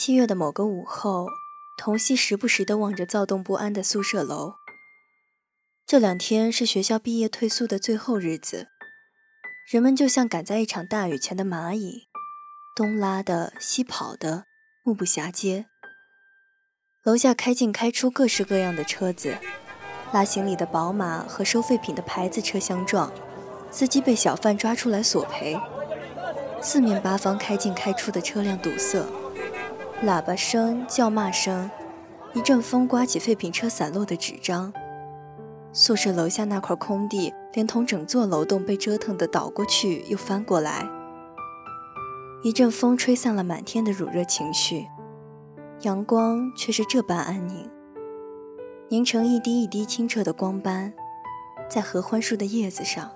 七月的某个午后，童熙时不时地望着躁动不安的宿舍楼。这两天是学校毕业退宿的最后日子，人们就像赶在一场大雨前的蚂蚁，东拉的西跑的，目不暇接。楼下开进开出各式各样的车子，拉行李的宝马和收废品的牌子车相撞，司机被小贩抓出来索赔。四面八方开进开出的车辆堵塞。喇叭声、叫骂声，一阵风刮起废品车散落的纸张。宿舍楼下那块空地，连同整座楼栋被折腾的倒过去又翻过来。一阵风吹散了满天的乳热情绪，阳光却是这般安宁，凝成一滴一滴清澈的光斑，在合欢树的叶子上，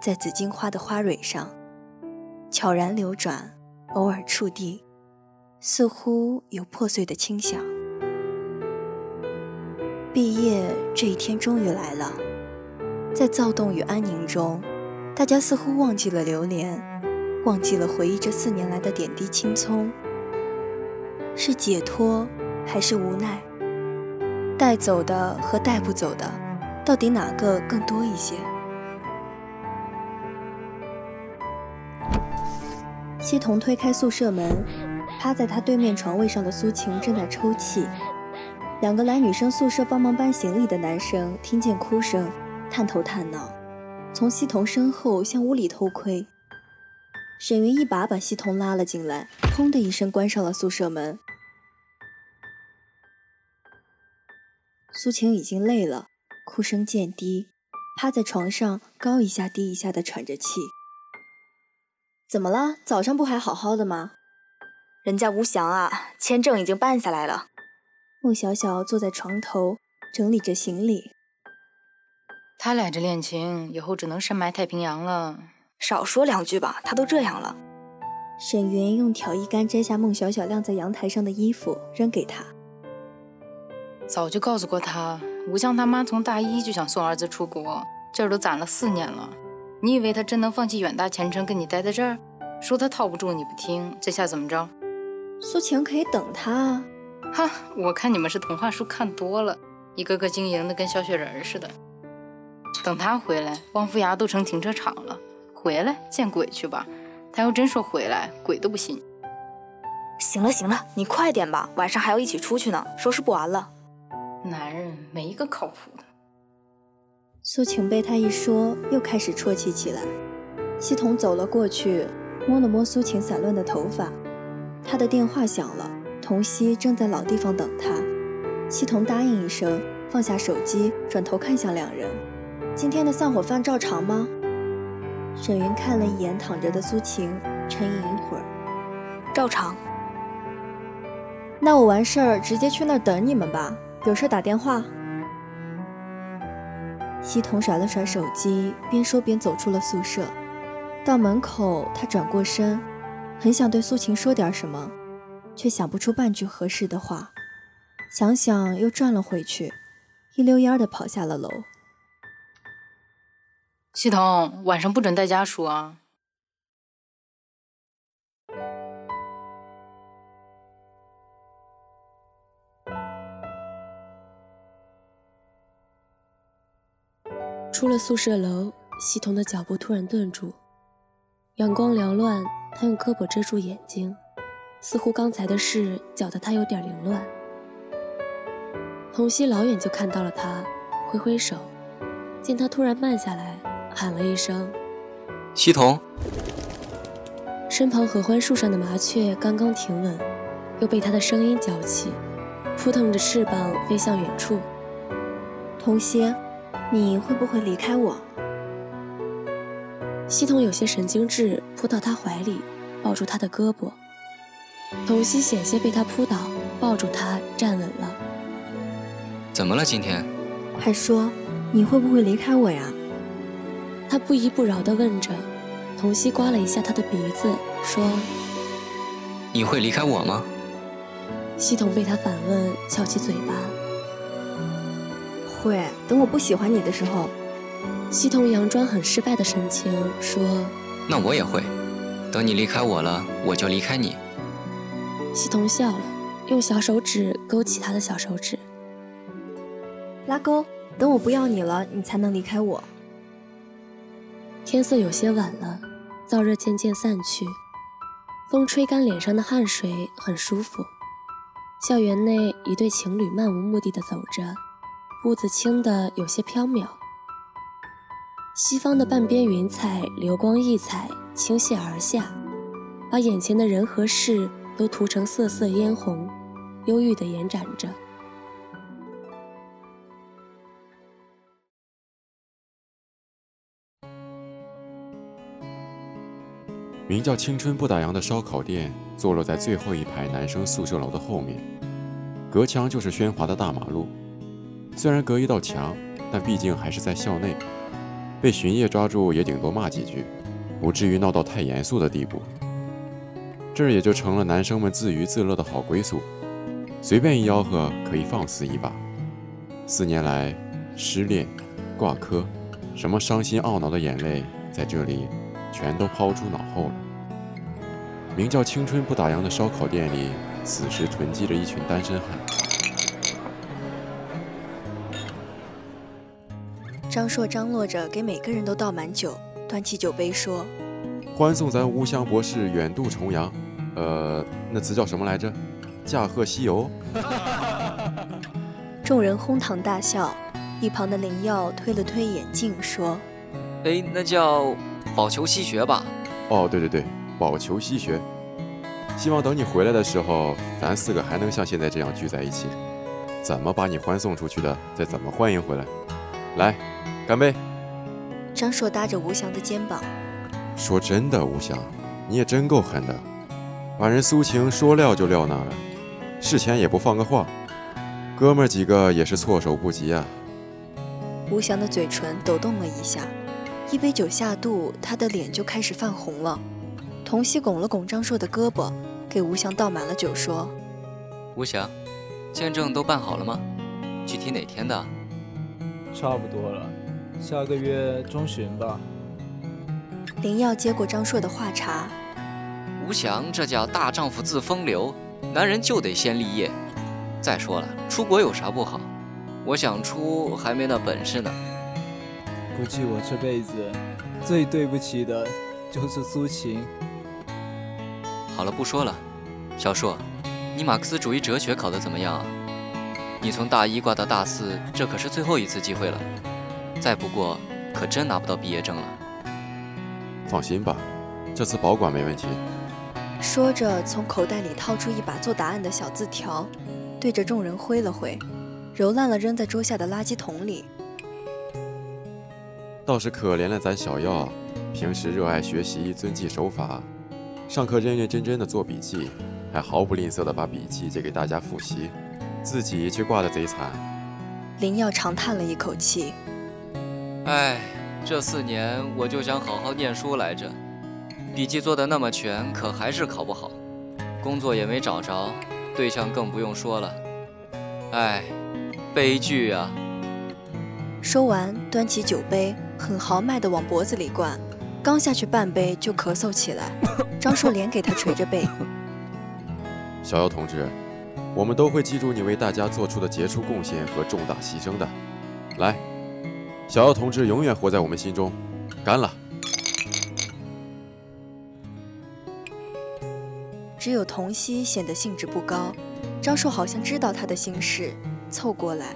在紫荆花的花蕊上，悄然流转，偶尔触地。似乎有破碎的轻响。毕业这一天终于来了，在躁动与安宁中，大家似乎忘记了流连，忘记了回忆这四年来的点滴青葱。是解脱还是无奈？带走的和带不走的，到底哪个更多一些？西彤推开宿舍门。趴在他对面床位上的苏晴正在抽泣，两个来女生宿舍帮忙搬行李的男生听见哭声，探头探脑，从西彤身后向屋里偷窥。沈云一把把西彤拉了进来，砰的一声关上了宿舍门。苏晴已经累了，哭声渐低，趴在床上高一下低一下的喘着气。怎么了？早上不还好好的吗？人家吴翔啊，签证已经办下来了。孟小小坐在床头整理着行李。他俩这恋情以后只能深埋太平洋了。少说两句吧，他都这样了。沈云用挑衣杆摘下孟小小晾在阳台上的衣服，扔给他。早就告诉过他，吴翔他妈从大一就想送儿子出国，这儿都攒了四年了。你以为他真能放弃远大前程跟你待在这儿？说他套不住你不听，这下怎么着？苏晴可以等他啊，哈！我看你们是童话书看多了，一个个经营的跟小雪人似的。等他回来，王府衙都成停车场了。回来见鬼去吧！他要真说回来，鬼都不信。行了行了，你快点吧，晚上还要一起出去呢，收拾不完了。男人没一个靠谱的。苏晴被他一说，又开始啜泣起来。系统走了过去，摸了摸苏晴散乱的头发。他的电话响了，童熙正在老地方等他。西彤答应一声，放下手机，转头看向两人：“今天的散伙饭照常吗？”沈云看了一眼躺着的苏晴，沉吟一会儿：“照常。”“那我完事儿直接去那儿等你们吧，有事打电话。”西彤甩了甩手机，边说边走出了宿舍。到门口，他转过身，很想对苏晴说点什么，却想不出半句合适的话。想想又转了回去，一溜烟的跑下了楼。系统，晚上不准带家属啊！出了宿舍楼，系统的脚步突然顿住。阳光缭乱，他用胳膊遮住眼睛，似乎刚才的事搅得他有点凌乱。童熙老远就看到了他，挥挥手，见他突然慢下来，喊了一声：“西彤。”身旁合欢树上的麻雀刚刚停稳，又被他的声音搅起，扑腾着翅膀飞向远处。童熙。你会不会离开我？西彤有些神经质，扑到他怀里，抱住他的胳膊。童熙险些被他扑倒，抱住他站稳了。怎么了今天？快说，你会不会离开我呀？他不依不饶地问着。童熙刮了一下他的鼻子，说：“你会离开我吗？”系统被他反问，翘起嘴巴。会等我不喜欢你的时候，西彤佯装很失败的神情说：“那我也会，等你离开我了，我就离开你。”西彤笑了，用小手指勾起他的小手指，拉钩。等我不要你了，你才能离开我。天色有些晚了，燥热渐渐散去，风吹干脸上的汗水，很舒服。校园内，一对情侣漫无目的的走着。步子轻的有些飘渺，西方的半边云彩流光溢彩倾泻而下，把眼前的人和事都涂成瑟瑟嫣红，忧郁的延展着。名叫“青春不打烊”的烧烤店坐落在最后一排男生宿舍楼的后面，隔墙就是喧哗的大马路。虽然隔一道墙，但毕竟还是在校内，被巡夜抓住也顶多骂几句，不至于闹到太严肃的地步。这也就成了男生们自娱自乐的好归宿，随便一吆喝可以放肆一把。四年来，失恋、挂科，什么伤心懊恼的眼泪，在这里全都抛诸脑后了。名叫“青春不打烊”的烧烤店里，此时囤积着一群单身汉。张硕张罗着给每个人都倒满酒，端起酒杯说：“欢送咱吴湘博士远渡重洋，呃，那词叫什么来着？驾鹤西游。”众人哄堂大笑。一旁的林耀推了推眼镜说：“哎，那叫保球西学吧？”“哦，对对对，保球西学。希望等你回来的时候，咱四个还能像现在这样聚在一起。怎么把你欢送出去的，再怎么欢迎回来。来。”干杯！张硕搭着吴翔的肩膀，说：“真的，吴翔，你也真够狠的，把人苏晴说撂就撂那了，事前也不放个话，哥们几个也是措手不及啊。”吴翔的嘴唇抖动了一下，一杯酒下肚，他的脸就开始泛红了。童熙拱了拱张硕的胳膊，给吴翔倒满了酒，说：“吴翔，签证都办好了吗？具体哪天的？”差不多了。下个月中旬吧。林耀接过张硕的话茬：“吴翔，这叫大丈夫自风流，男人就得先立业。再说了，出国有啥不好？我想出，还没那本事呢。估计我这辈子最对不起的就是苏秦。好了，不说了。小硕，你马克思主义哲学考得怎么样啊？你从大一挂到大四，这可是最后一次机会了。”再不过，可真拿不到毕业证了。放心吧，这次保管没问题。说着，从口袋里掏出一把做答案的小字条，对着众人挥了挥，揉烂了扔在桌下的垃圾桶里。倒是可怜了咱小耀，平时热爱学习，遵纪守法，上课认认真真的做笔记，还毫不吝啬的把笔记借给大家复习，自己却挂得贼惨。林耀长叹了一口气。哎，这四年我就想好好念书来着，笔记做的那么全，可还是考不好，工作也没找着，对象更不用说了。哎，悲剧啊！说完，端起酒杯，很豪迈地往脖子里灌，刚下去半杯就咳嗽起来。张硕连给他捶着背：“ 小姚同志，我们都会记住你为大家做出的杰出贡献和重大牺牲的。来。”小奥同志永远活在我们心中，干了！只有童熙显得兴致不高。张硕好像知道他的心事，凑过来。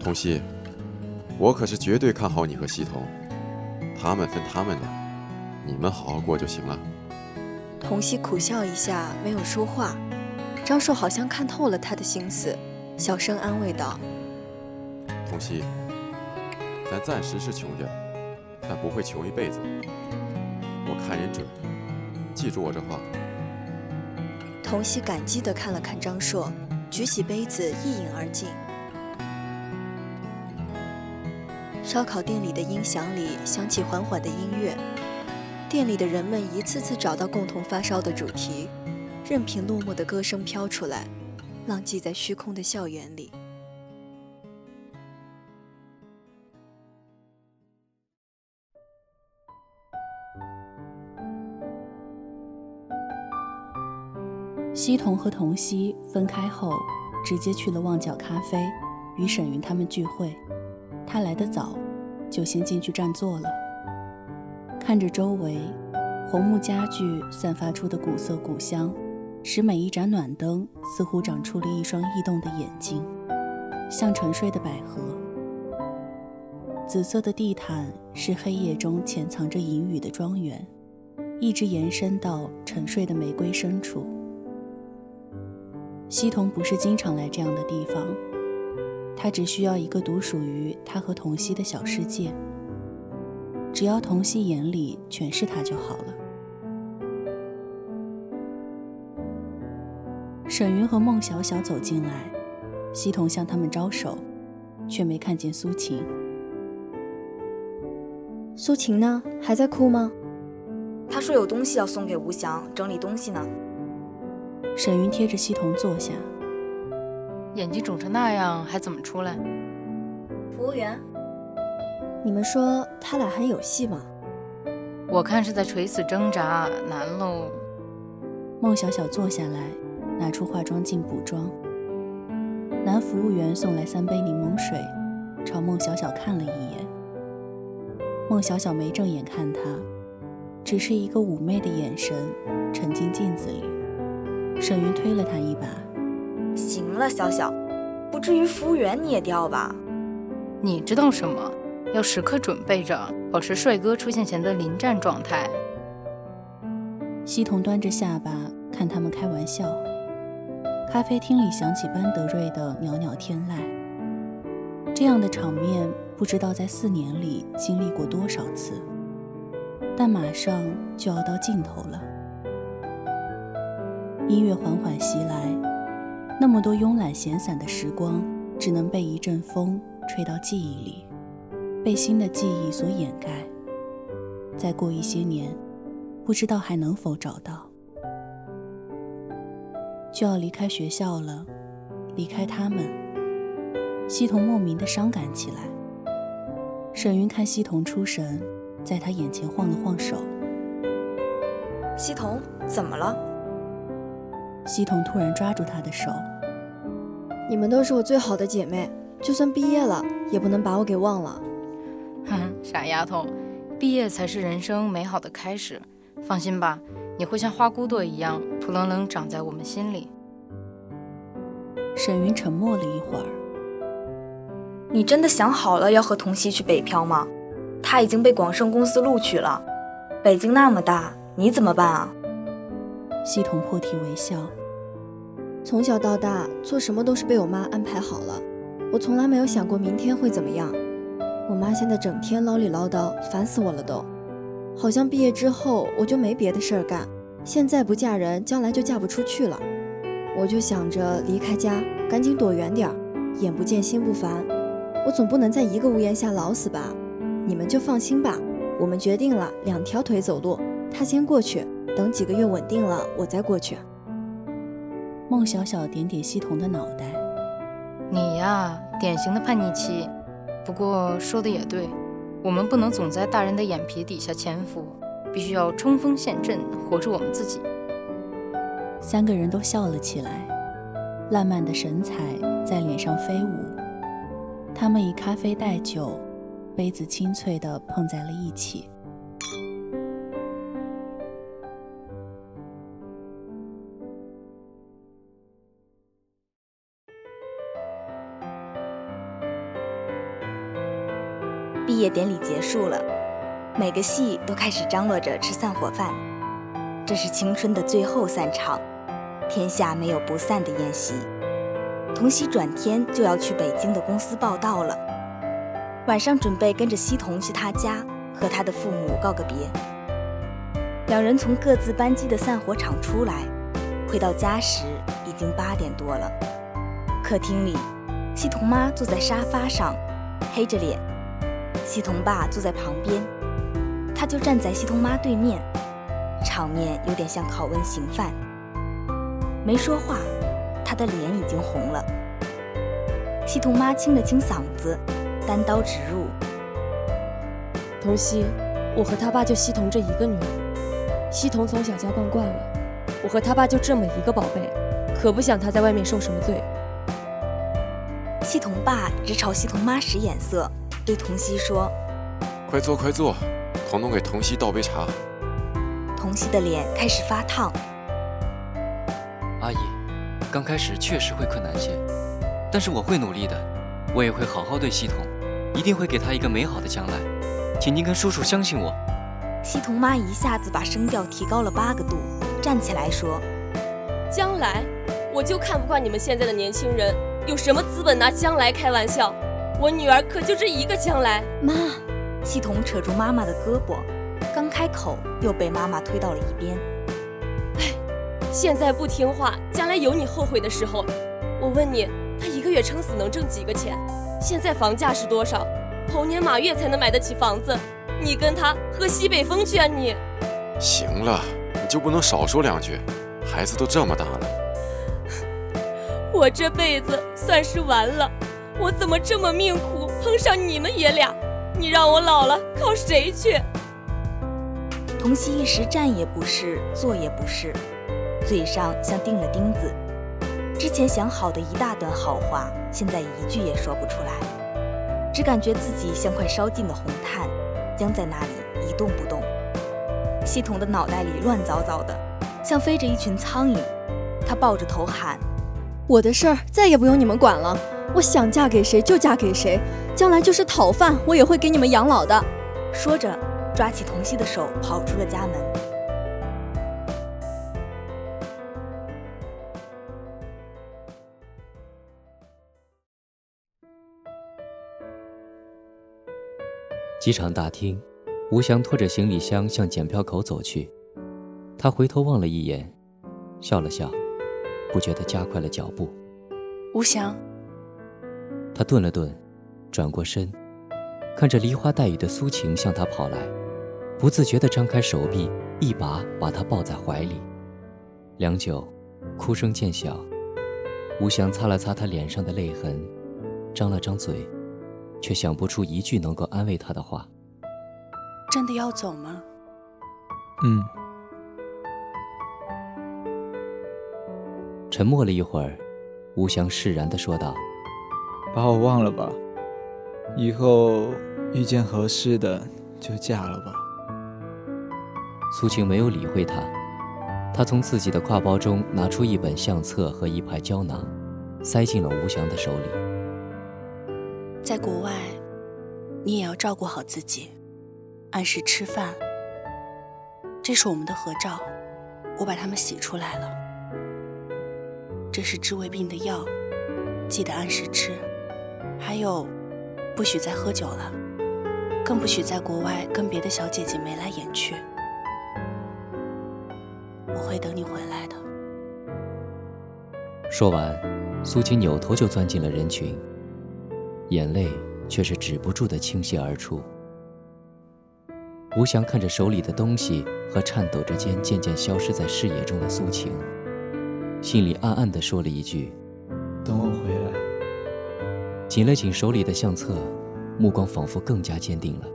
童熙，我可是绝对看好你和西彤，他们分他们的，你们好好过就行了。童熙苦笑一下，没有说话。张硕好像看透了他的心思，小声安慰道：“童熙。”咱暂时是穷点，但不会穷一辈子。我看人准，记住我这话。童熙感激地看了看张硕，举起杯子一饮而尽。烧烤店里的音响里响起缓缓的音乐，店里的人们一次次找到共同发烧的主题，任凭落寞的歌声飘出来，浪迹在虚空的校园里。西彤和童熙分开后，直接去了旺角咖啡，与沈云他们聚会。他来得早，就先进去占座了。看着周围，红木家具散发出的古色古香，使每一盏暖灯似乎长出了一双异动的眼睛，像沉睡的百合。紫色的地毯是黑夜中潜藏着隐语的庄园，一直延伸到沉睡的玫瑰深处。西童不是经常来这样的地方，他只需要一个独属于他和童熙的小世界。只要童熙眼里全是他就好了。沈云和孟小小走进来，西童向他们招手，却没看见苏晴。苏晴呢？还在哭吗？她说有东西要送给吴翔，整理东西呢。沈云贴着西童坐下，眼睛肿成那样，还怎么出来？服务员，你们说他俩还有戏吗？我看是在垂死挣扎，难喽。孟小小坐下来，拿出化妆镜补妆。男服务员送来三杯柠檬水，朝孟小小看了一眼。孟小小没正眼看他，只是一个妩媚的眼神沉进镜子里。沈云推了他一把，行了，小小，不至于服务员你也掉吧？你知道什么？要时刻准备着，保持帅哥出现前的临战状态。西彤端着下巴看他们开玩笑。咖啡厅里响起班德瑞的袅袅天籁。这样的场面，不知道在四年里经历过多少次，但马上就要到尽头了。音乐缓缓袭来，那么多慵懒闲散的时光，只能被一阵风吹到记忆里，被新的记忆所掩盖。再过一些年，不知道还能否找到。就要离开学校了，离开他们。西童莫名的伤感起来。沈云看西童出神，在他眼前晃了晃手。西童，怎么了？西彤突然抓住她的手：“你们都是我最好的姐妹，就算毕业了，也不能把我给忘了。”哼，傻丫头，毕业才是人生美好的开始。放心吧，你会像花骨朵一样，扑棱棱长在我们心里。沈云沉默了一会儿：“你真的想好了要和童熙去北漂吗？他已经被广盛公司录取了。北京那么大，你怎么办啊？”系统破涕为笑。从小到大，做什么都是被我妈安排好了，我从来没有想过明天会怎么样。我妈现在整天唠里唠叨，烦死我了都。好像毕业之后我就没别的事儿干，现在不嫁人，将来就嫁不出去了。我就想着离开家，赶紧躲远点儿，眼不见心不烦。我总不能在一个屋檐下老死吧？你们就放心吧，我们决定了，两条腿走路，他先过去，等几个月稳定了，我再过去。孟小小点点西彤的脑袋，你呀，典型的叛逆期。不过说的也对，我们不能总在大人的眼皮底下潜伏，必须要冲锋陷阵，活出我们自己。三个人都笑了起来，烂漫的神采在脸上飞舞。他们以咖啡代酒，杯子清脆地碰在了一起。毕业典礼结束了，每个系都开始张罗着吃散伙饭。这是青春的最后散场，天下没有不散的宴席。童熙转天就要去北京的公司报道了，晚上准备跟着西童去他家和他的父母告个别。两人从各自班机的散伙场出来，回到家时已经八点多了。客厅里，西童妈坐在沙发上，黑着脸。西童爸坐在旁边，他就站在西童妈对面，场面有点像拷问刑犯。没说话，他的脸已经红了。西童妈清了清嗓子，单刀直入：“童熙，我和他爸就西童这一个女儿。西童从小娇惯惯了，我和他爸就这么一个宝贝，可不想他在外面受什么罪。”西童爸直朝西童妈使眼色。对童熙说：“快坐，快坐，童童给童熙倒杯茶。”童熙的脸开始发烫。阿姨，刚开始确实会困难些，但是我会努力的，我也会好好对西童，一定会给他一个美好的将来，请您跟叔叔相信我。西童妈一下子把声调提高了八个度，站起来说：“将来，我就看不惯你们现在的年轻人，有什么资本拿将来开玩笑？”我女儿可就这一个将来，妈。西彤扯住妈妈的胳膊，刚开口又被妈妈推到了一边。哎，现在不听话，将来有你后悔的时候。我问你，他一个月撑死能挣几个钱？现在房价是多少？猴年马月才能买得起房子？你跟他喝西北风去啊你！行了，你就不能少说两句？孩子都这么大了，我这辈子算是完了。我怎么这么命苦，碰上你们爷俩？你让我老了靠谁去？童熙一时站也不是，坐也不是，嘴上像钉了钉子。之前想好的一大段好话，现在一句也说不出来，只感觉自己像块烧尽的红炭，僵在那里一动不动。系统的脑袋里乱糟糟的，像飞着一群苍蝇。他抱着头喊：“我的事儿再也不用你们管了。”我想嫁给谁就嫁给谁，将来就是讨饭，我也会给你们养老的。说着，抓起童熙的手，跑出了家门。机场大厅，吴翔拖着行李箱向检票口走去。他回头望了一眼，笑了笑，不觉地加快了脚步。吴翔。他顿了顿，转过身，看着梨花带雨的苏晴向他跑来，不自觉地张开手臂，一把把她抱在怀里。良久，哭声渐小，吴翔擦了擦她脸上的泪痕，张了张嘴，却想不出一句能够安慰她的话。真的要走吗？嗯。沉默了一会儿，吴翔释然地说道。把我忘了吧，以后遇见合适的就嫁了吧。苏晴没有理会他，他从自己的挎包中拿出一本相册和一排胶囊，塞进了吴翔的手里。在国外，你也要照顾好自己，按时吃饭。这是我们的合照，我把它们洗出来了。这是治胃病的药，记得按时吃。还有，不许再喝酒了，更不许在国外跟别的小姐姐眉来眼去。我会等你回来的。说完，苏晴扭头就钻进了人群，眼泪却是止不住的倾泻而出。吴翔看着手里的东西和颤抖着间渐渐消失在视野中的苏晴，心里暗暗地说了一句：“。”紧了紧手里的相册，目光仿佛更加坚定了，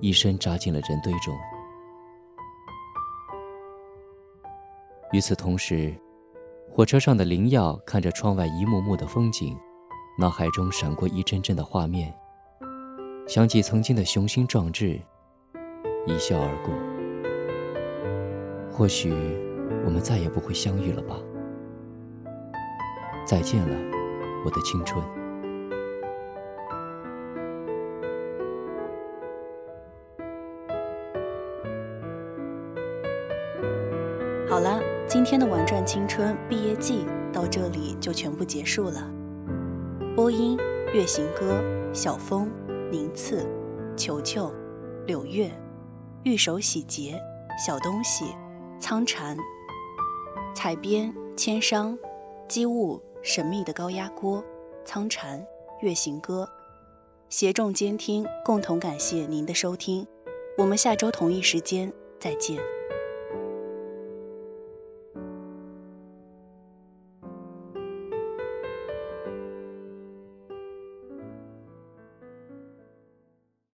一身扎进了人堆中。与此同时，火车上的林耀看着窗外一幕幕的风景，脑海中闪过一阵阵的画面，想起曾经的雄心壮志。一笑而过。或许我们再也不会相遇了吧？再见了，我的青春。好了，今天的《玩转青春》毕业季到这里就全部结束了。播音：月行歌、小风、宁次、球球、柳月。玉手洗洁，小东西，苍蝉，采编，千商，机务，神秘的高压锅，苍蝉，月行歌，协众监听，共同感谢您的收听，我们下周同一时间再见。